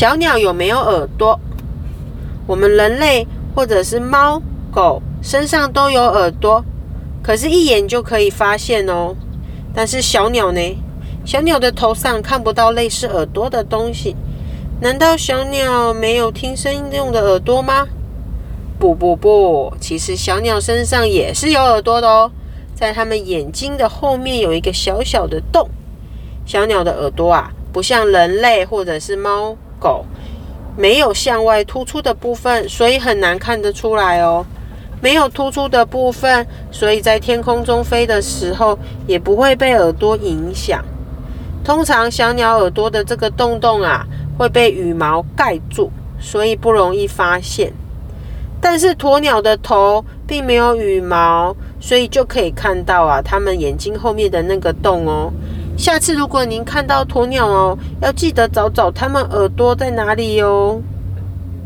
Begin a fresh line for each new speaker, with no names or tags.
小鸟有没有耳朵？我们人类或者是猫狗身上都有耳朵，可是，一眼就可以发现哦。但是小鸟呢？小鸟的头上看不到类似耳朵的东西。难道小鸟没有听声音用的耳朵吗？不不不，其实小鸟身上也是有耳朵的哦，在它们眼睛的后面有一个小小的洞。小鸟的耳朵啊，不像人类或者是猫狗，没有向外突出的部分，所以很难看得出来哦。没有突出的部分，所以在天空中飞的时候也不会被耳朵影响。通常小鸟耳朵的这个洞洞啊，会被羽毛盖住，所以不容易发现。但是鸵鸟的头并没有羽毛，所以就可以看到啊，它们眼睛后面的那个洞哦。下次如果您看到鸵鸟哦，要记得找找它们耳朵在哪里哟。